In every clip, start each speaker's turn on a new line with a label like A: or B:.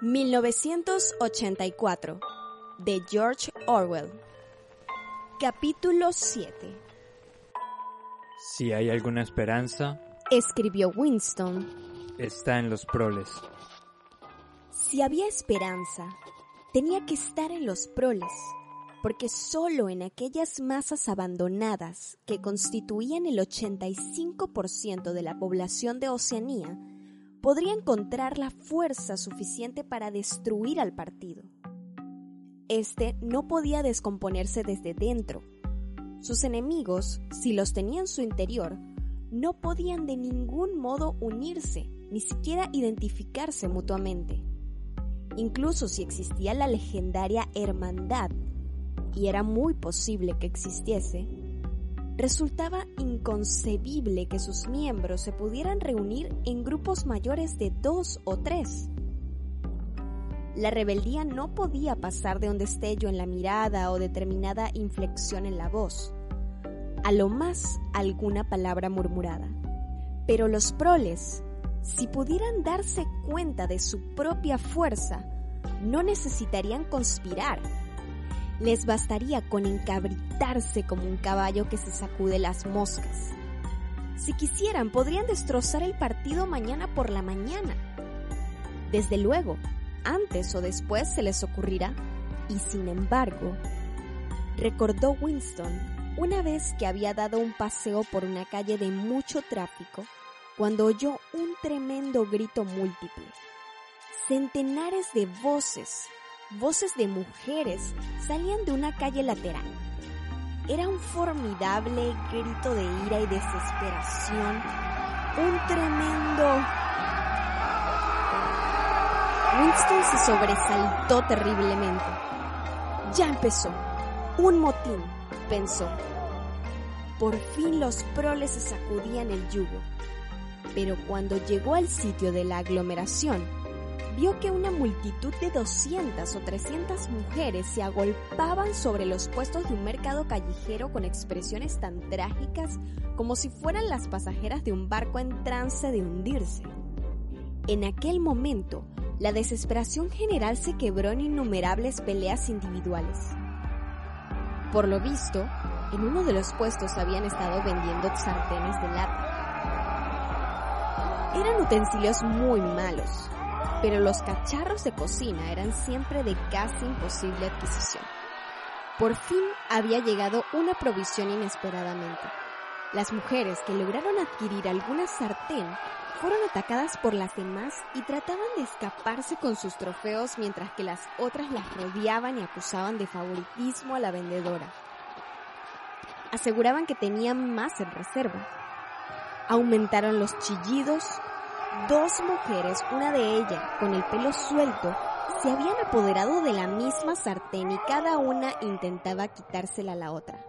A: 1984 de George Orwell. Capítulo 7.
B: Si hay alguna esperanza,
A: Escribió Winston.
B: está en los proles.
A: Si había esperanza, tenía que estar en los proles, porque solo en aquellas masas abandonadas que constituían el 85% de la población de Oceanía, podría encontrar la fuerza suficiente para destruir al partido. Este no podía descomponerse desde dentro. Sus enemigos, si los tenía en su interior, no podían de ningún modo unirse, ni siquiera identificarse mutuamente. Incluso si existía la legendaria hermandad, y era muy posible que existiese, resultaba inconcebible que sus miembros se pudieran reunir en grupos mayores de dos o tres. La rebeldía no podía pasar de un destello en la mirada o determinada inflexión en la voz, a lo más alguna palabra murmurada. Pero los proles, si pudieran darse cuenta de su propia fuerza, no necesitarían conspirar les bastaría con encabritarse como un caballo que se sacude las moscas. Si quisieran, podrían destrozar el partido mañana por la mañana. Desde luego, antes o después se les ocurrirá. Y sin embargo, recordó Winston una vez que había dado un paseo por una calle de mucho tráfico, cuando oyó un tremendo grito múltiple. Centenares de voces voces de mujeres salían de una calle lateral. Era un formidable grito de ira y desesperación, un tremendo... Winston se sobresaltó terriblemente. Ya empezó. Un motín, pensó. Por fin los proles se sacudían el yugo. Pero cuando llegó al sitio de la aglomeración, vio que una multitud de 200 o 300 mujeres se agolpaban sobre los puestos de un mercado callejero con expresiones tan trágicas como si fueran las pasajeras de un barco en trance de hundirse. En aquel momento, la desesperación general se quebró en innumerables peleas individuales. Por lo visto, en uno de los puestos habían estado vendiendo sartenes de lata. Eran utensilios muy malos, pero los cacharros de cocina eran siempre de casi imposible adquisición. Por fin había llegado una provisión inesperadamente. Las mujeres que lograron adquirir alguna sartén fueron atacadas por las demás y trataban de escaparse con sus trofeos mientras que las otras las rodeaban y acusaban de favoritismo a la vendedora. Aseguraban que tenían más en reserva. Aumentaron los chillidos, Dos mujeres, una de ellas con el pelo suelto, se habían apoderado de la misma sartén y cada una intentaba quitársela a la otra.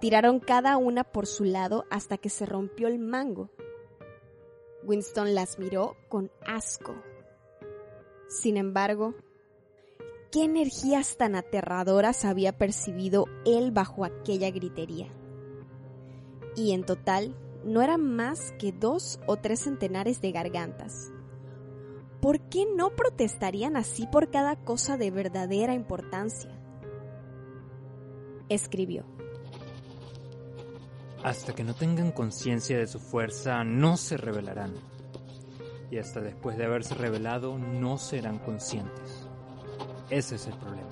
A: Tiraron cada una por su lado hasta que se rompió el mango. Winston las miró con asco. Sin embargo, ¿qué energías tan aterradoras había percibido él bajo aquella gritería? Y en total, no eran más que dos o tres centenares de gargantas. ¿Por qué no protestarían así por cada cosa de verdadera importancia? Escribió.
B: Hasta que no tengan conciencia de su fuerza, no se rebelarán. Y hasta después de haberse revelado, no serán conscientes. Ese es el problema.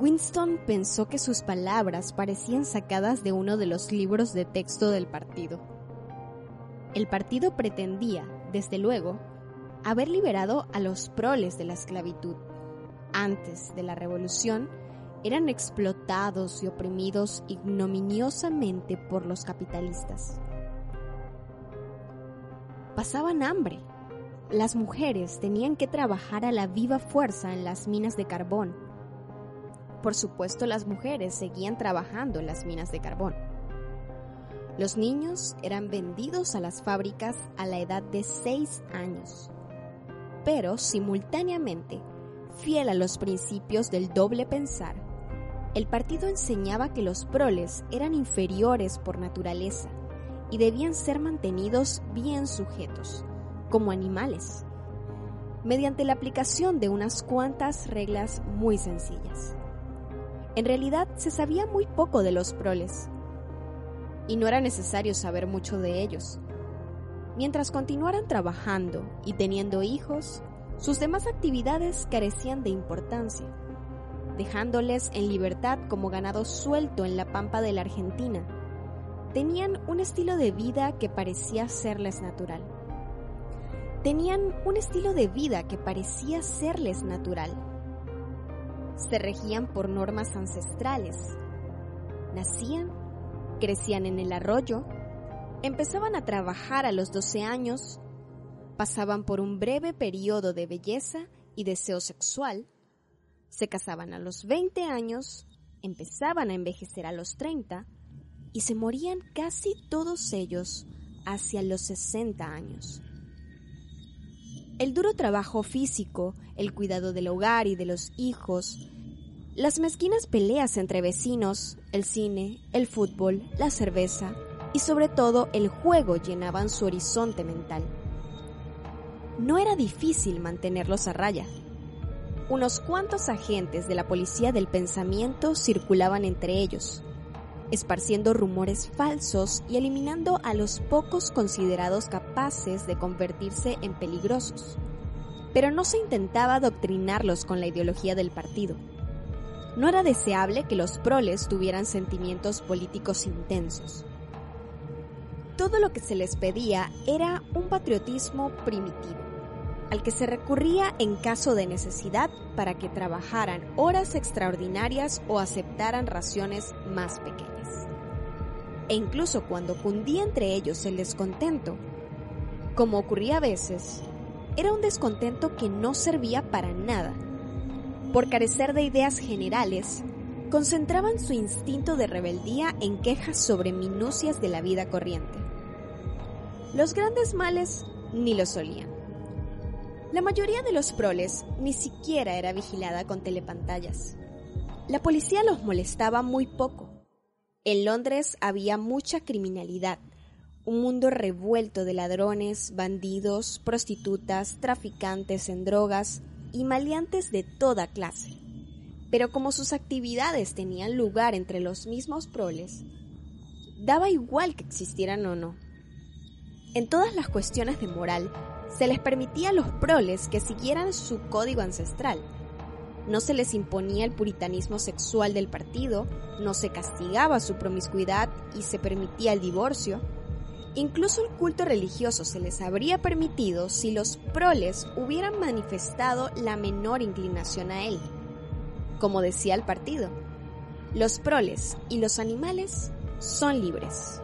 A: Winston pensó que sus palabras parecían sacadas de uno de los libros de texto del partido. El partido pretendía, desde luego, haber liberado a los proles de la esclavitud. Antes de la revolución, eran explotados y oprimidos ignominiosamente por los capitalistas. pasaban hambre. Las mujeres tenían que trabajar a la viva fuerza en las minas de carbón. Por supuesto, las mujeres seguían trabajando en las minas de carbón. Los niños eran vendidos a las fábricas a la edad de 6 años. Pero, simultáneamente, fiel a los principios del doble pensar, el partido enseñaba que los proles eran inferiores por naturaleza y debían ser mantenidos bien sujetos, como animales, mediante la aplicación de unas cuantas reglas muy sencillas. En realidad se sabía muy poco de los proles, y no era necesario saber mucho de ellos. Mientras continuaran trabajando y teniendo hijos, sus demás actividades carecían de importancia, dejándoles en libertad como ganado suelto en la pampa de la Argentina. Tenían un estilo de vida que parecía serles natural. Tenían un estilo de vida que parecía serles natural. Se regían por normas ancestrales. Nacían, crecían en el arroyo, empezaban a trabajar a los 12 años pasaban por un breve periodo de belleza y deseo sexual, se casaban a los 20 años, empezaban a envejecer a los 30 y se morían casi todos ellos hacia los 60 años. El duro trabajo físico, el cuidado del hogar y de los hijos, las mezquinas peleas entre vecinos, el cine, el fútbol, la cerveza y sobre todo el juego llenaban su horizonte mental no era difícil mantenerlos a raya. Unos cuantos agentes de la policía del pensamiento circulaban entre ellos, esparciendo rumores falsos y eliminando a los pocos considerados capaces de convertirse en peligrosos. Pero no se intentaba adoctrinarlos con la ideología del partido. No era deseable que los proles tuvieran sentimientos políticos intensos. Todo lo que se les pedía era un patriotismo primitivo al que se recurría en caso de necesidad para que trabajaran horas extraordinarias o aceptaran raciones más pequeñas. E incluso cuando cundía entre ellos el descontento, como ocurría a veces, era un descontento que no servía para nada. Por carecer de ideas generales, concentraban su instinto de rebeldía en quejas sobre minucias de la vida corriente. Los grandes males ni los solían. La mayoría de los proles ni siquiera era vigilada con telepantallas. La policía los molestaba muy poco. En Londres había mucha criminalidad, un mundo revuelto de ladrones, bandidos, prostitutas, traficantes en drogas y maleantes de toda clase. Pero como sus actividades tenían lugar entre los mismos proles, daba igual que existieran o no. En todas las cuestiones de moral, se les permitía a los proles que siguieran su código ancestral. No se les imponía el puritanismo sexual del partido, no se castigaba su promiscuidad y se permitía el divorcio. Incluso el culto religioso se les habría permitido si los proles hubieran manifestado la menor inclinación a él. Como decía el partido, los proles y los animales son libres.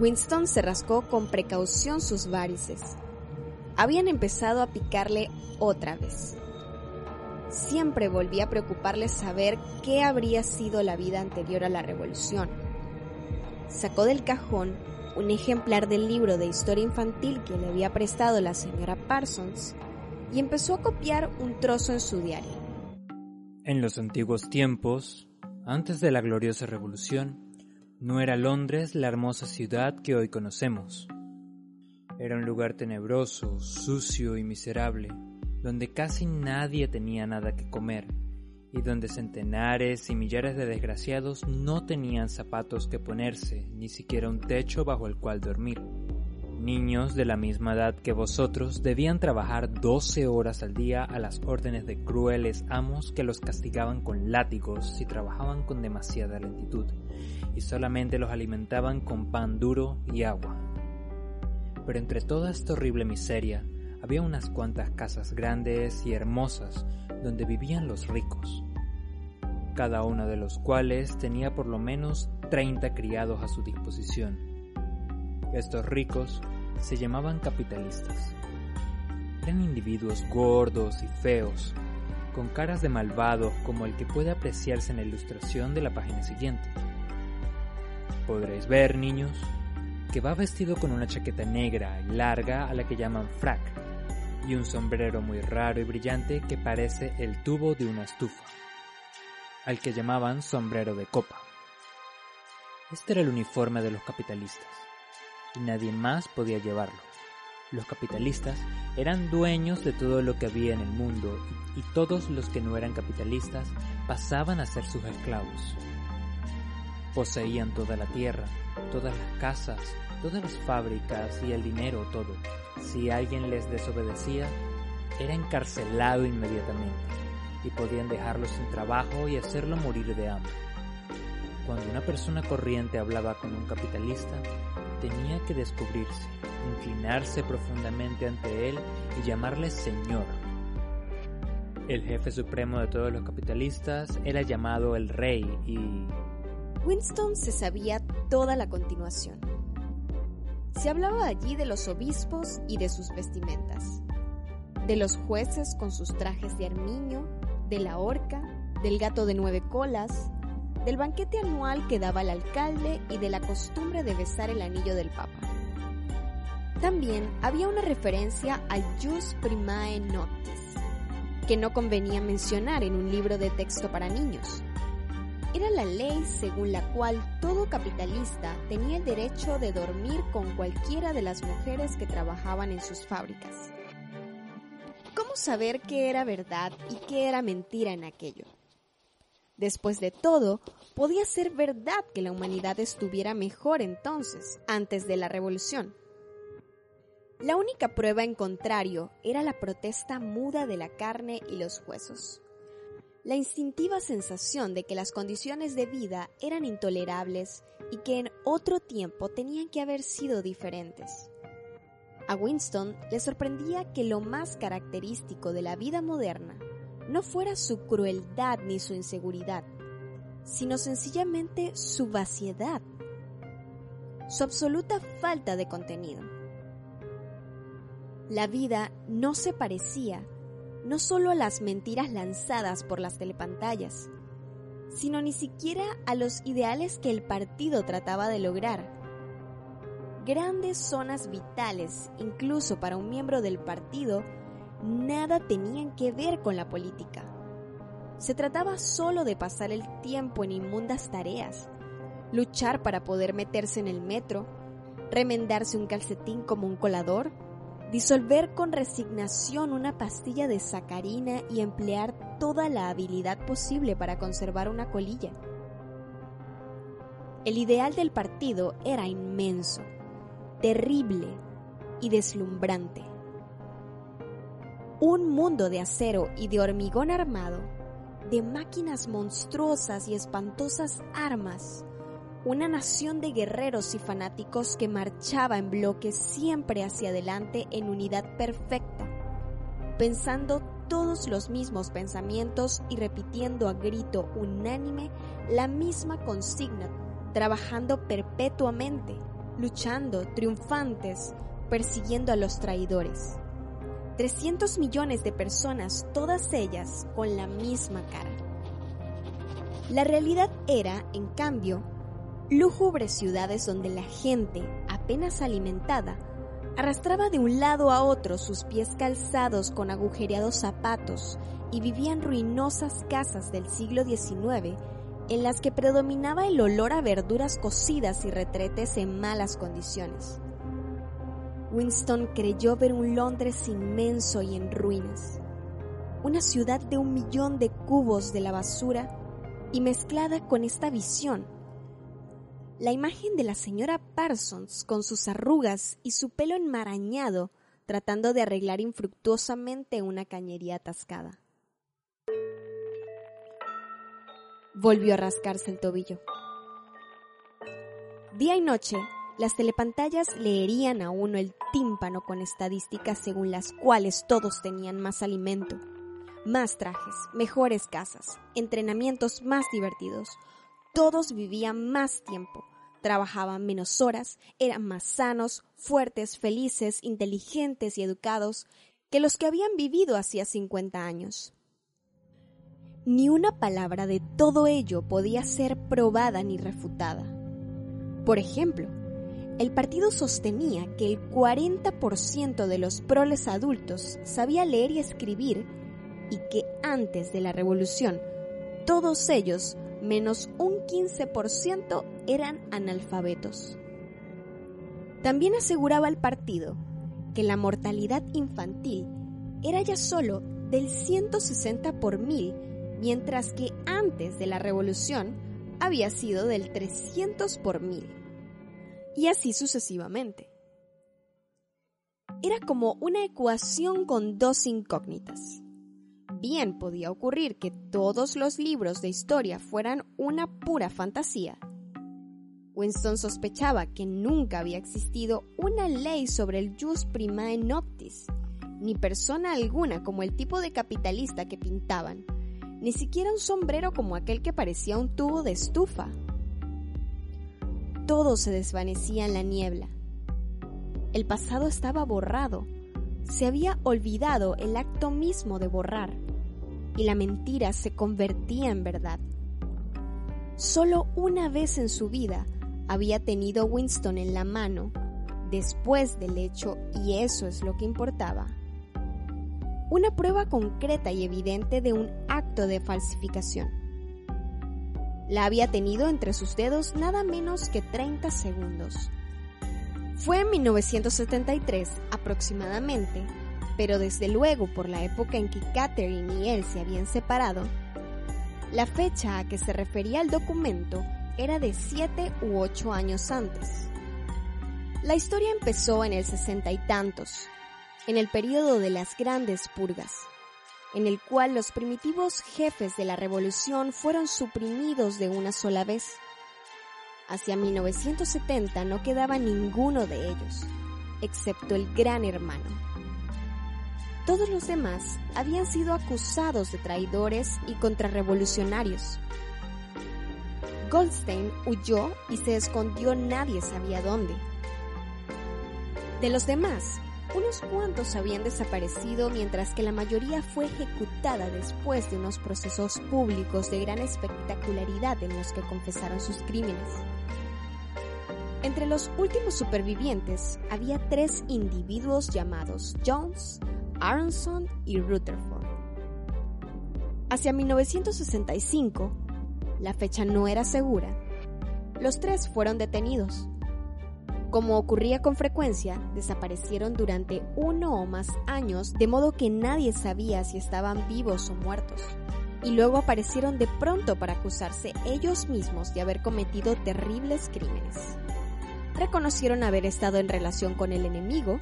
A: Winston se rascó con precaución sus varices habían empezado a picarle otra vez. Siempre volvía a preocuparle saber qué habría sido la vida anterior a la revolución. Sacó del cajón un ejemplar del libro de historia infantil que le había prestado la señora Parsons y empezó a copiar un trozo en su diario.
B: En los antiguos tiempos, antes de la gloriosa revolución, no era Londres la hermosa ciudad que hoy conocemos. Era un lugar tenebroso, sucio y miserable, donde casi nadie tenía nada que comer y donde centenares y millares de desgraciados no tenían zapatos que ponerse, ni siquiera un techo bajo el cual dormir. Niños de la misma edad que vosotros debían trabajar 12 horas al día a las órdenes de crueles amos que los castigaban con látigos si trabajaban con demasiada lentitud, y solamente los alimentaban con pan duro y agua. Pero entre toda esta horrible miseria había unas cuantas casas grandes y hermosas donde vivían los ricos, cada uno de los cuales tenía por lo menos 30 criados a su disposición. Estos ricos se llamaban capitalistas. Eran individuos gordos y feos, con caras de malvados como el que puede apreciarse en la ilustración de la página siguiente. Podréis ver, niños, que va vestido con una chaqueta negra y larga a la que llaman frac, y un sombrero muy raro y brillante que parece el tubo de una estufa, al que llamaban sombrero de copa. Este era el uniforme de los capitalistas, y nadie más podía llevarlo. Los capitalistas eran dueños de todo lo que había en el mundo y todos los que no eran capitalistas pasaban a ser sus esclavos. Poseían toda la tierra, todas las casas, todas las fábricas y el dinero todo. Si alguien les desobedecía, era encarcelado inmediatamente y podían dejarlo sin trabajo y hacerlo morir de hambre. Cuando una persona corriente hablaba con un capitalista, tenía que descubrirse, inclinarse profundamente ante él y llamarle señor. El jefe supremo de todos los capitalistas era llamado el rey y...
A: Winston se sabía toda la continuación. Se hablaba allí de los obispos y de sus vestimentas, de los jueces con sus trajes de armiño, de la horca, del gato de nueve colas, del banquete anual que daba el alcalde y de la costumbre de besar el anillo del Papa. También había una referencia al Jus Primae Noctis, que no convenía mencionar en un libro de texto para niños. Era la ley según la cual todo capitalista tenía el derecho de dormir con cualquiera de las mujeres que trabajaban en sus fábricas. ¿Cómo saber qué era verdad y qué era mentira en aquello? Después de todo, podía ser verdad que la humanidad estuviera mejor entonces, antes de la revolución. La única prueba en contrario era la protesta muda de la carne y los huesos. La instintiva sensación de que las condiciones de vida eran intolerables y que en otro tiempo tenían que haber sido diferentes. A Winston le sorprendía que lo más característico de la vida moderna no fuera su crueldad ni su inseguridad, sino sencillamente su vaciedad, su absoluta falta de contenido. La vida no se parecía no solo a las mentiras lanzadas por las telepantallas, sino ni siquiera a los ideales que el partido trataba de lograr. Grandes zonas vitales, incluso para un miembro del partido, nada tenían que ver con la política. Se trataba solo de pasar el tiempo en inmundas tareas, luchar para poder meterse en el metro, remendarse un calcetín como un colador, disolver con resignación una pastilla de sacarina y emplear toda la habilidad posible para conservar una colilla. El ideal del partido era inmenso, terrible y deslumbrante un mundo de acero y de hormigón armado, de máquinas monstruosas y espantosas armas, una nación de guerreros y fanáticos que marchaba en bloque siempre hacia adelante en unidad perfecta, pensando todos los mismos pensamientos y repitiendo a grito unánime la misma consigna, trabajando perpetuamente, luchando, triunfantes, persiguiendo a los traidores. 300 millones de personas, todas ellas con la misma cara. La realidad era, en cambio, lúgubres ciudades donde la gente, apenas alimentada, arrastraba de un lado a otro sus pies calzados con agujereados zapatos y vivían ruinosas casas del siglo XIX en las que predominaba el olor a verduras cocidas y retretes en malas condiciones. Winston creyó ver un Londres inmenso y en ruinas, una ciudad de un millón de cubos de la basura y mezclada con esta visión, la imagen de la señora Parsons con sus arrugas y su pelo enmarañado tratando de arreglar infructuosamente una cañería atascada. Volvió a rascarse el tobillo. Día y noche las telepantallas leerían a uno el tímpano con estadísticas según las cuales todos tenían más alimento, más trajes, mejores casas, entrenamientos más divertidos. Todos vivían más tiempo, trabajaban menos horas, eran más sanos, fuertes, felices, inteligentes y educados que los que habían vivido hacía 50 años. Ni una palabra de todo ello podía ser probada ni refutada. Por ejemplo, el partido sostenía que el 40% de los proles adultos sabía leer y escribir y que antes de la revolución todos ellos, menos un 15%, eran analfabetos. También aseguraba el partido que la mortalidad infantil era ya solo del 160 por mil, mientras que antes de la revolución había sido del 300 por mil. Y así sucesivamente. Era como una ecuación con dos incógnitas. Bien podía ocurrir que todos los libros de historia fueran una pura fantasía. Winston sospechaba que nunca había existido una ley sobre el jus primae noctis, ni persona alguna como el tipo de capitalista que pintaban, ni siquiera un sombrero como aquel que parecía un tubo de estufa. Todo se desvanecía en la niebla. El pasado estaba borrado, se había olvidado el acto mismo de borrar, y la mentira se convertía en verdad. Solo una vez en su vida había tenido Winston en la mano, después del hecho, y eso es lo que importaba, una prueba concreta y evidente de un acto de falsificación. La había tenido entre sus dedos nada menos que 30 segundos. Fue en 1973 aproximadamente, pero desde luego por la época en que Catherine y él se habían separado, la fecha a que se refería el documento era de 7 u 8 años antes. La historia empezó en el sesenta y tantos, en el período de las grandes purgas, en el cual los primitivos jefes de la revolución fueron suprimidos de una sola vez. Hacia 1970 no quedaba ninguno de ellos, excepto el gran hermano. Todos los demás habían sido acusados de traidores y contrarrevolucionarios. Goldstein huyó y se escondió nadie sabía dónde. De los demás, unos cuantos habían desaparecido mientras que la mayoría fue ejecutada después de unos procesos públicos de gran espectacularidad en los que confesaron sus crímenes. Entre los últimos supervivientes había tres individuos llamados Jones, Aronson y Rutherford. Hacia 1965, la fecha no era segura, los tres fueron detenidos como ocurría con frecuencia, desaparecieron durante uno o más años de modo que nadie sabía si estaban vivos o muertos. Y luego aparecieron de pronto para acusarse ellos mismos de haber cometido terribles crímenes. Reconocieron haber estado en relación con el enemigo,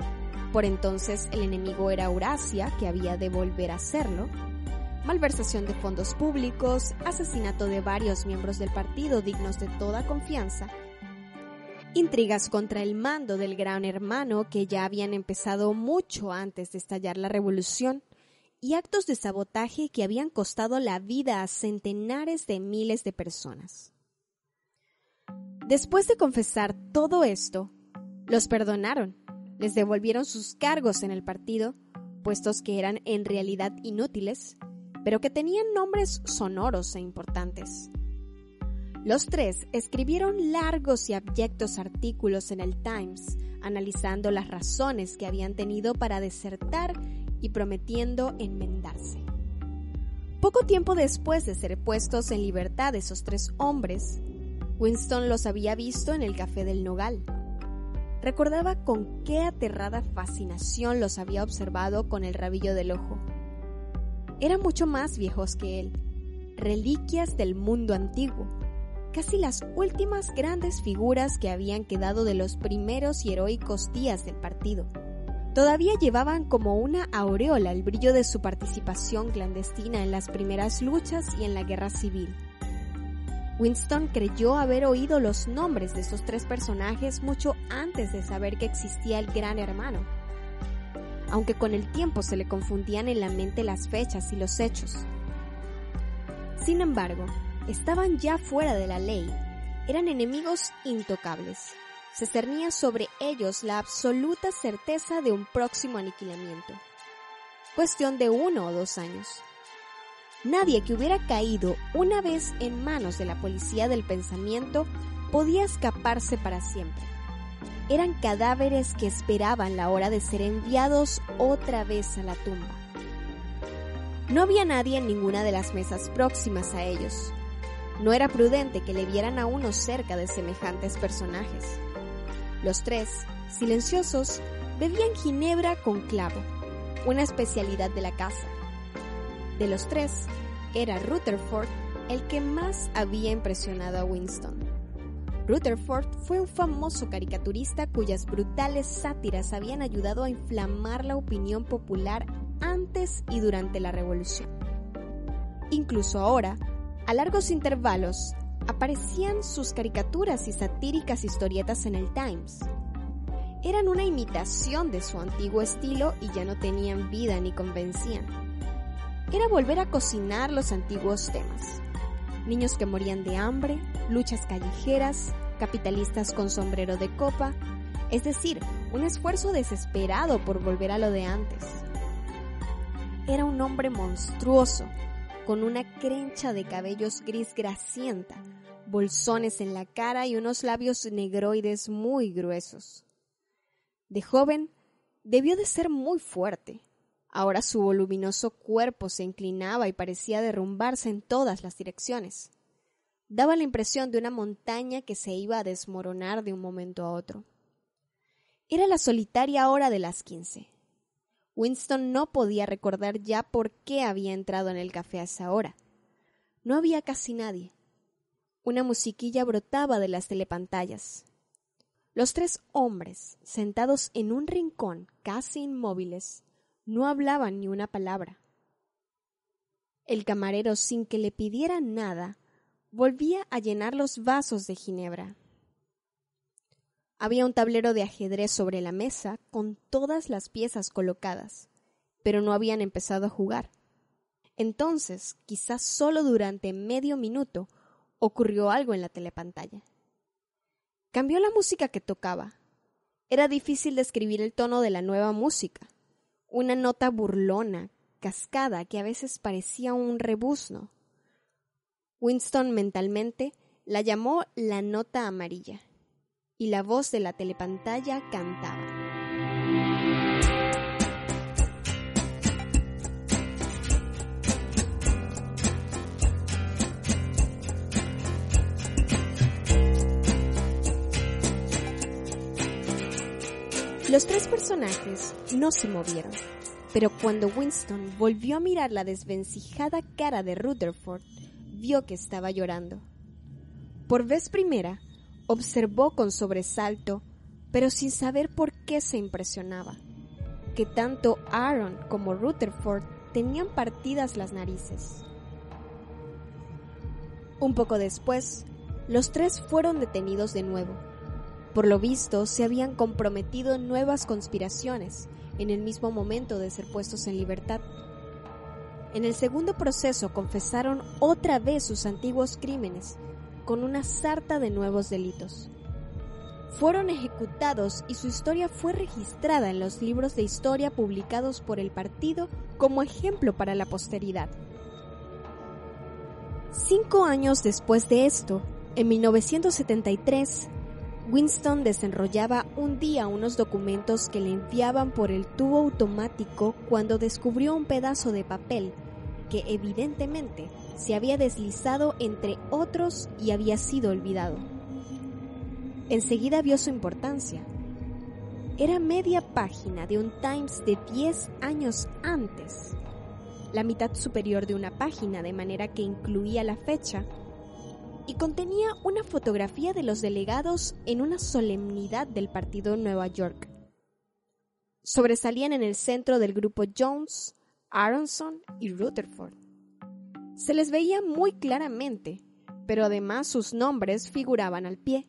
A: por entonces el enemigo era Eurasia, que había de volver a hacerlo, malversación de fondos públicos, asesinato de varios miembros del partido dignos de toda confianza. Intrigas contra el mando del gran hermano que ya habían empezado mucho antes de estallar la revolución y actos de sabotaje que habían costado la vida a centenares de miles de personas. Después de confesar todo esto, los perdonaron, les devolvieron sus cargos en el partido, puestos que eran en realidad inútiles, pero que tenían nombres sonoros e importantes. Los tres escribieron largos y abyectos artículos en el Times, analizando las razones que habían tenido para desertar y prometiendo enmendarse. Poco tiempo después de ser puestos en libertad esos tres hombres, Winston los había visto en el Café del Nogal. Recordaba con qué aterrada fascinación los había observado con el rabillo del ojo. Eran mucho más viejos que él, reliquias del mundo antiguo casi las últimas grandes figuras que habían quedado de los primeros y heroicos días del partido. Todavía llevaban como una aureola el brillo de su participación clandestina en las primeras luchas y en la guerra civil. Winston creyó haber oído los nombres de esos tres personajes mucho antes de saber que existía el Gran Hermano, aunque con el tiempo se le confundían en la mente las fechas y los hechos. Sin embargo, estaban ya fuera de la ley Eran enemigos intocables. Se cernía sobre ellos la absoluta certeza de un próximo aniquilamiento. Cuestión de uno o dos años. Nadie que hubiera caído una vez en manos de la policía del pensamiento podía escaparse para siempre. Eran cadáveres que esperaban la hora de ser enviados otra vez a la tumba. No había nadie en ninguna de las mesas próximas a ellos. No era prudente que le vieran a uno cerca de semejantes personajes. Los tres, silenciosos, bebían ginebra con clavo, una especialidad de la casa. De los tres, era Rutherford el que más había impresionado a Winston. Rutherford fue un famoso caricaturista cuyas brutales sátiras habían ayudado a inflamar la opinión popular antes y durante la Revolución. Incluso ahora, a largos intervalos, aparecían sus caricaturas y satíricas historietas en el Times. Eran una imitación de su antiguo estilo y ya no tenían vida ni convencían. Era volver a cocinar los antiguos temas. Niños que morían de hambre, luchas callejeras, capitalistas con sombrero de copa, es decir, un esfuerzo desesperado por volver a lo de antes. Era un hombre monstruoso, con una crencha de cabellos gris grasienta, bolsones en la cara y unos labios negroides muy gruesos. De joven, debió de ser muy fuerte. Ahora su voluminoso cuerpo se inclinaba y parecía derrumbarse en todas las direcciones. Daba la impresión de una montaña que se iba a desmoronar de un momento a otro. Era la solitaria hora de las quince. Winston no podía recordar ya por qué había entrado en el café a esa hora. No había casi nadie. Una musiquilla brotaba de las telepantallas. Los tres hombres, sentados en un rincón, casi inmóviles, no hablaban ni una palabra. El camarero, sin que le pidiera nada, volvía a llenar los vasos de ginebra. Había un tablero de ajedrez sobre la mesa con todas las piezas colocadas, pero no habían empezado a jugar. Entonces, quizás solo durante medio minuto, ocurrió algo en la telepantalla. Cambió la música que tocaba. Era difícil describir el tono de la nueva música. Una nota burlona, cascada, que a veces parecía un rebuzno. Winston mentalmente la llamó la nota amarilla, y la voz de la telepantalla cantaba. Los tres personajes no se movieron, pero cuando Winston volvió a mirar la desvencijada cara de Rutherford, vio que estaba llorando. Por vez primera, observó con sobresalto, pero sin saber por qué se impresionaba, que tanto Aaron como Rutherford tenían partidas las narices. Un poco después, los tres fueron detenidos de nuevo por lo visto, se habían comprometido nuevas conspiraciones en el mismo momento de ser puestos en libertad. En el segundo proceso confesaron otra vez sus antiguos crímenes, con una sarta de nuevos delitos. Fueron ejecutados y su historia fue registrada en los libros de historia publicados por el partido como ejemplo para la posteridad. Cinco años después de esto, en 1973, Winston desenrollaba un día unos documentos que le enviaban por el tubo automático cuando descubrió un pedazo de papel que evidentemente se había deslizado entre otros y había sido olvidado. Enseguida vio su importancia. Era media página de un Times de 10 años antes, la mitad superior de una página de manera que incluía la fecha y contenía una fotografía de los delegados en una solemnidad del partido en Nueva York. Sobresalían en el centro del grupo Jones, Aronson y Rutherford. Se les veía muy claramente, pero además sus nombres figuraban al pie.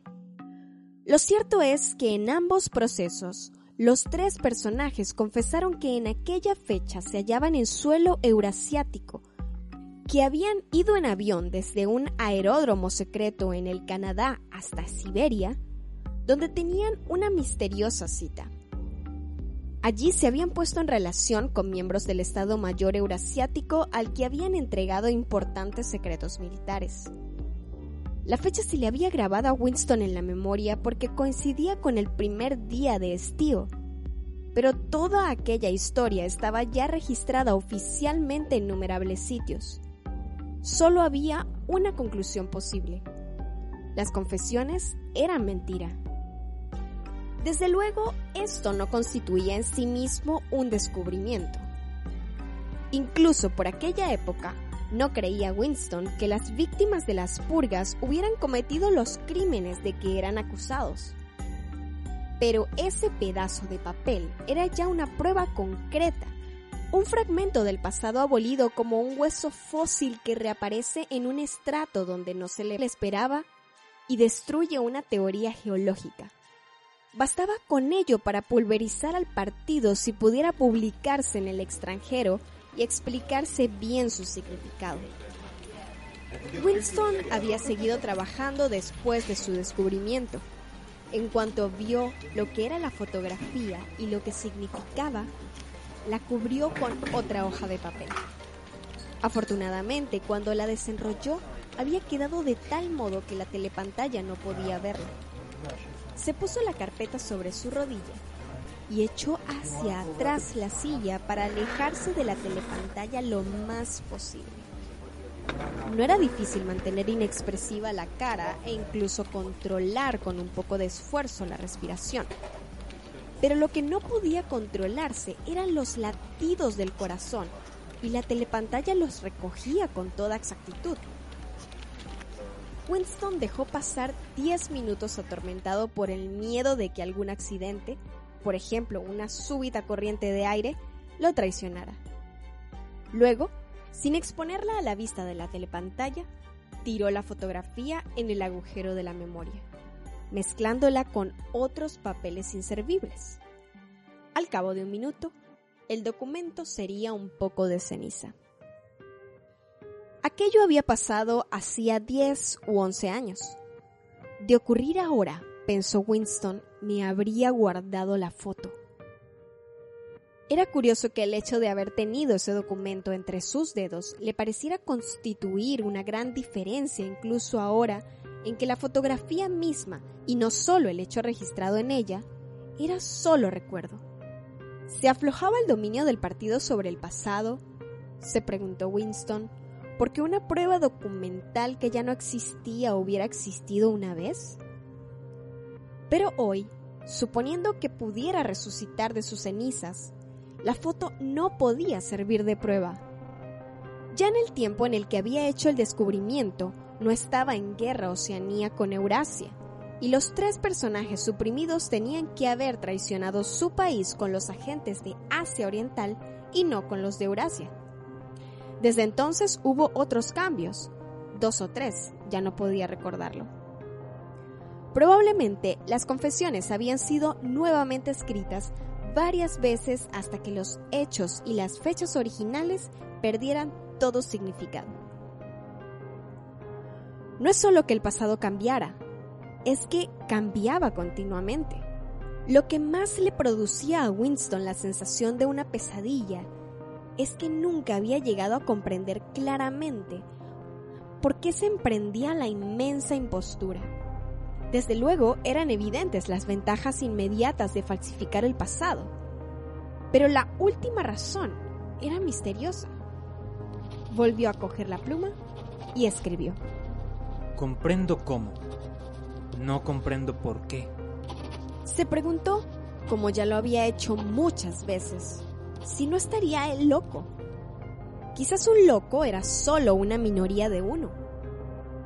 A: Lo cierto es que en ambos procesos, los tres personajes confesaron que en aquella fecha se hallaban en suelo eurasiático, que habían ido en avión desde un aeródromo secreto en el Canadá hasta Siberia, donde tenían una misteriosa cita. Allí se habían puesto en relación con miembros del Estado Mayor Eurasiático al que habían entregado importantes secretos militares. La fecha se le había grabado a Winston en la memoria porque coincidía con el primer día de estío, pero toda aquella historia estaba ya registrada oficialmente en innumerables sitios. Solo había una conclusión posible. Las confesiones eran mentira. Desde luego, esto no constituía en sí mismo un descubrimiento. Incluso por aquella época, no creía Winston que las víctimas de las purgas hubieran cometido los crímenes de que eran acusados. Pero ese pedazo de papel era ya una prueba concreta, un fragmento del pasado abolido como un hueso fósil que reaparece en un estrato donde no se le esperaba y destruye una teoría geológica. Bastaba con ello para pulverizar al partido si pudiera publicarse en el extranjero y explicarse bien su significado. Winston había seguido trabajando después de su descubrimiento. En cuanto vio lo que era la fotografía y lo que significaba, la cubrió con otra hoja de papel. Afortunadamente, cuando la desenrolló, había quedado de tal modo que la telepantalla no podía verla. Se puso la carpeta sobre su rodilla y echó hacia atrás la silla para alejarse de la telepantalla lo más posible. No era difícil mantener inexpresiva la cara e incluso controlar con un poco de esfuerzo la respiración. Pero lo que no podía controlarse eran los latidos del corazón y la telepantalla los recogía con toda exactitud. Winston dejó pasar 10 minutos atormentado por el miedo de que algún accidente, por ejemplo una súbita corriente de aire, lo traicionara. Luego, sin exponerla a la vista de la telepantalla, tiró la fotografía en el agujero de la memoria, mezclándola con otros papeles inservibles. Al cabo de un minuto, el documento sería un poco de ceniza. Aquello había pasado hacía 10 u 11 años. De ocurrir ahora, pensó Winston, me habría guardado la foto. Era curioso que el hecho de haber tenido ese documento entre sus dedos le pareciera constituir una gran diferencia incluso ahora en que la fotografía misma, y no solo el hecho registrado en ella, era solo recuerdo. ¿Se aflojaba el dominio del partido sobre el pasado? se preguntó Winston porque una prueba documental que ya no existía hubiera existido una vez? Pero hoy, suponiendo que pudiera resucitar de sus cenizas, la foto no podía servir de prueba. Ya en el tiempo en el que había hecho el descubrimiento, no estaba en guerra Oceanía con Eurasia, y los tres personajes suprimidos tenían que haber traicionado su país con los agentes de Asia Oriental y no con los de Eurasia. Desde entonces hubo otros cambios, dos o tres, ya no podía recordarlo. Probablemente las confesiones habían sido nuevamente escritas varias veces hasta que los hechos y las fechas originales perdieran todo significado. No es solo que el pasado cambiara, es que cambiaba continuamente. Lo que más le producía a Winston la sensación de una pesadilla es que nunca había llegado a comprender claramente por qué se emprendía la inmensa impostura. Desde luego eran evidentes las ventajas inmediatas de falsificar el pasado, pero la última razón era misteriosa. Volvió a coger la pluma y escribió.
B: Comprendo cómo. No comprendo por qué.
A: Se preguntó, como ya lo había hecho muchas veces, si no estaría él loco. Quizás un loco era solo una minoría de uno.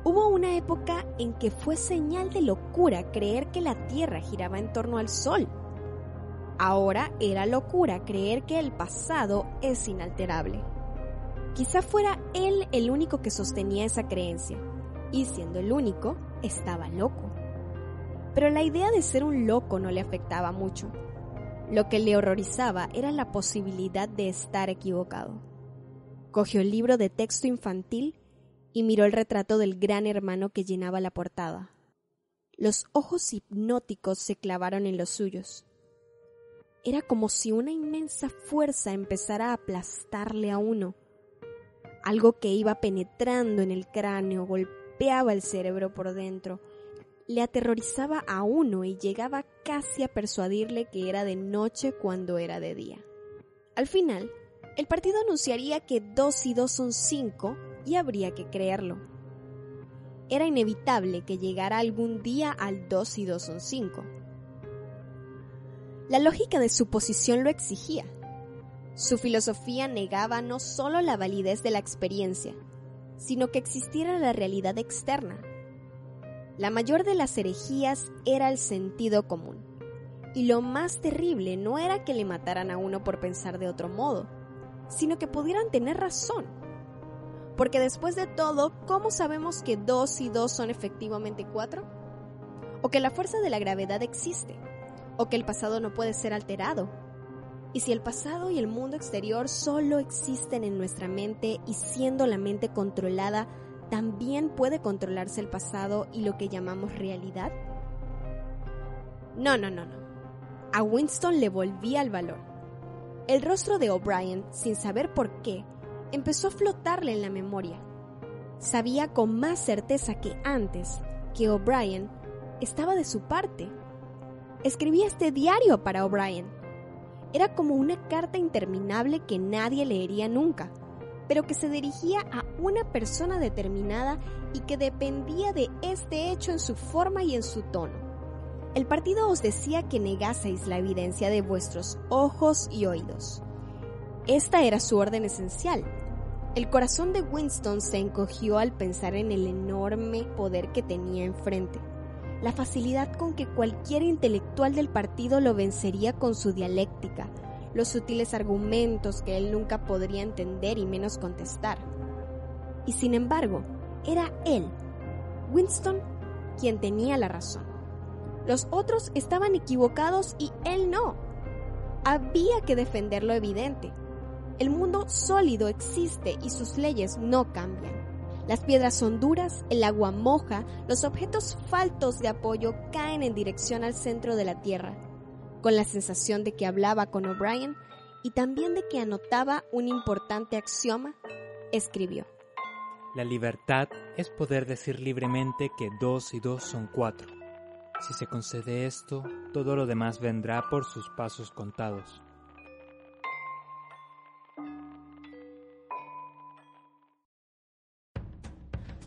A: Hubo una época en que fue señal de locura creer que la Tierra giraba en torno al Sol. Ahora era locura creer que el pasado es inalterable. Quizá fuera él el único que sostenía esa creencia, y siendo el único, estaba loco. Pero la idea de ser un loco no le afectaba mucho. Lo que le horrorizaba era la posibilidad de estar equivocado. Cogió el libro de texto infantil y miró el retrato del gran hermano que llenaba la portada. Los ojos hipnóticos se clavaron en los suyos. Era como si una inmensa fuerza empezara a aplastarle a uno. Algo que iba penetrando en el cráneo, golpeaba el cerebro por dentro, le aterrorizaba a uno y llegaba casi a persuadirle que era de noche cuando era de día. Al final, el partido anunciaría que dos y dos son cinco y habría que creerlo. Era inevitable que llegara algún día al dos y dos son cinco. La lógica de su posición lo exigía. Su filosofía negaba no solo la validez de la experiencia, sino que existiera la realidad externa, la mayor de las herejías era el sentido común. Y lo más terrible no era que le mataran a uno por pensar de otro modo, sino que pudieran tener razón. Porque después de todo, ¿cómo sabemos que dos y dos son efectivamente cuatro? ¿O que la fuerza de la gravedad existe? ¿O que el pasado no puede ser alterado? Y si el pasado y el mundo exterior solo existen en nuestra mente y siendo la mente controlada ¿también puede controlarse el pasado y lo que llamamos realidad? No, no, no, no. A Winston le volvía el valor. El rostro de O'Brien, sin saber por qué, empezó a flotarle en la memoria. Sabía con más certeza que antes que O'Brien estaba de su parte. Escribía este diario para O'Brien. Era como una carta interminable que nadie leería nunca pero que se dirigía a una persona determinada y que dependía de este hecho en su forma y en su tono. El partido os decía que negaseis la evidencia de vuestros ojos y oídos. Esta era su orden esencial. El corazón de Winston se encogió al pensar en el enorme poder que tenía enfrente, la facilidad con que cualquier intelectual del partido lo vencería con su dialéctica, los sutiles argumentos que él nunca podría entender y menos contestar. Y sin embargo, era él, Winston, quien tenía la razón. Los otros estaban equivocados y él no. Había que defender lo evidente. El mundo sólido existe y sus leyes no cambian. Las piedras son duras, el agua moja, los objetos faltos de apoyo caen en dirección al centro de la Tierra con la sensación de que hablaba con O'Brien y también de que anotaba un importante axioma, escribió.
B: La libertad es poder decir libremente que dos y dos son cuatro. Si se concede esto, todo lo demás vendrá por sus pasos contados.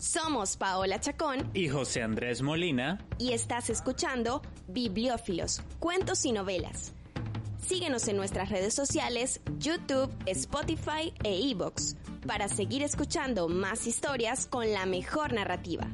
A: Somos Paola Chacón
B: y José Andrés Molina
A: y estás escuchando Bibliófilos, Cuentos y Novelas. Síguenos en nuestras redes sociales, YouTube, Spotify e iBox para seguir escuchando más historias con la mejor narrativa.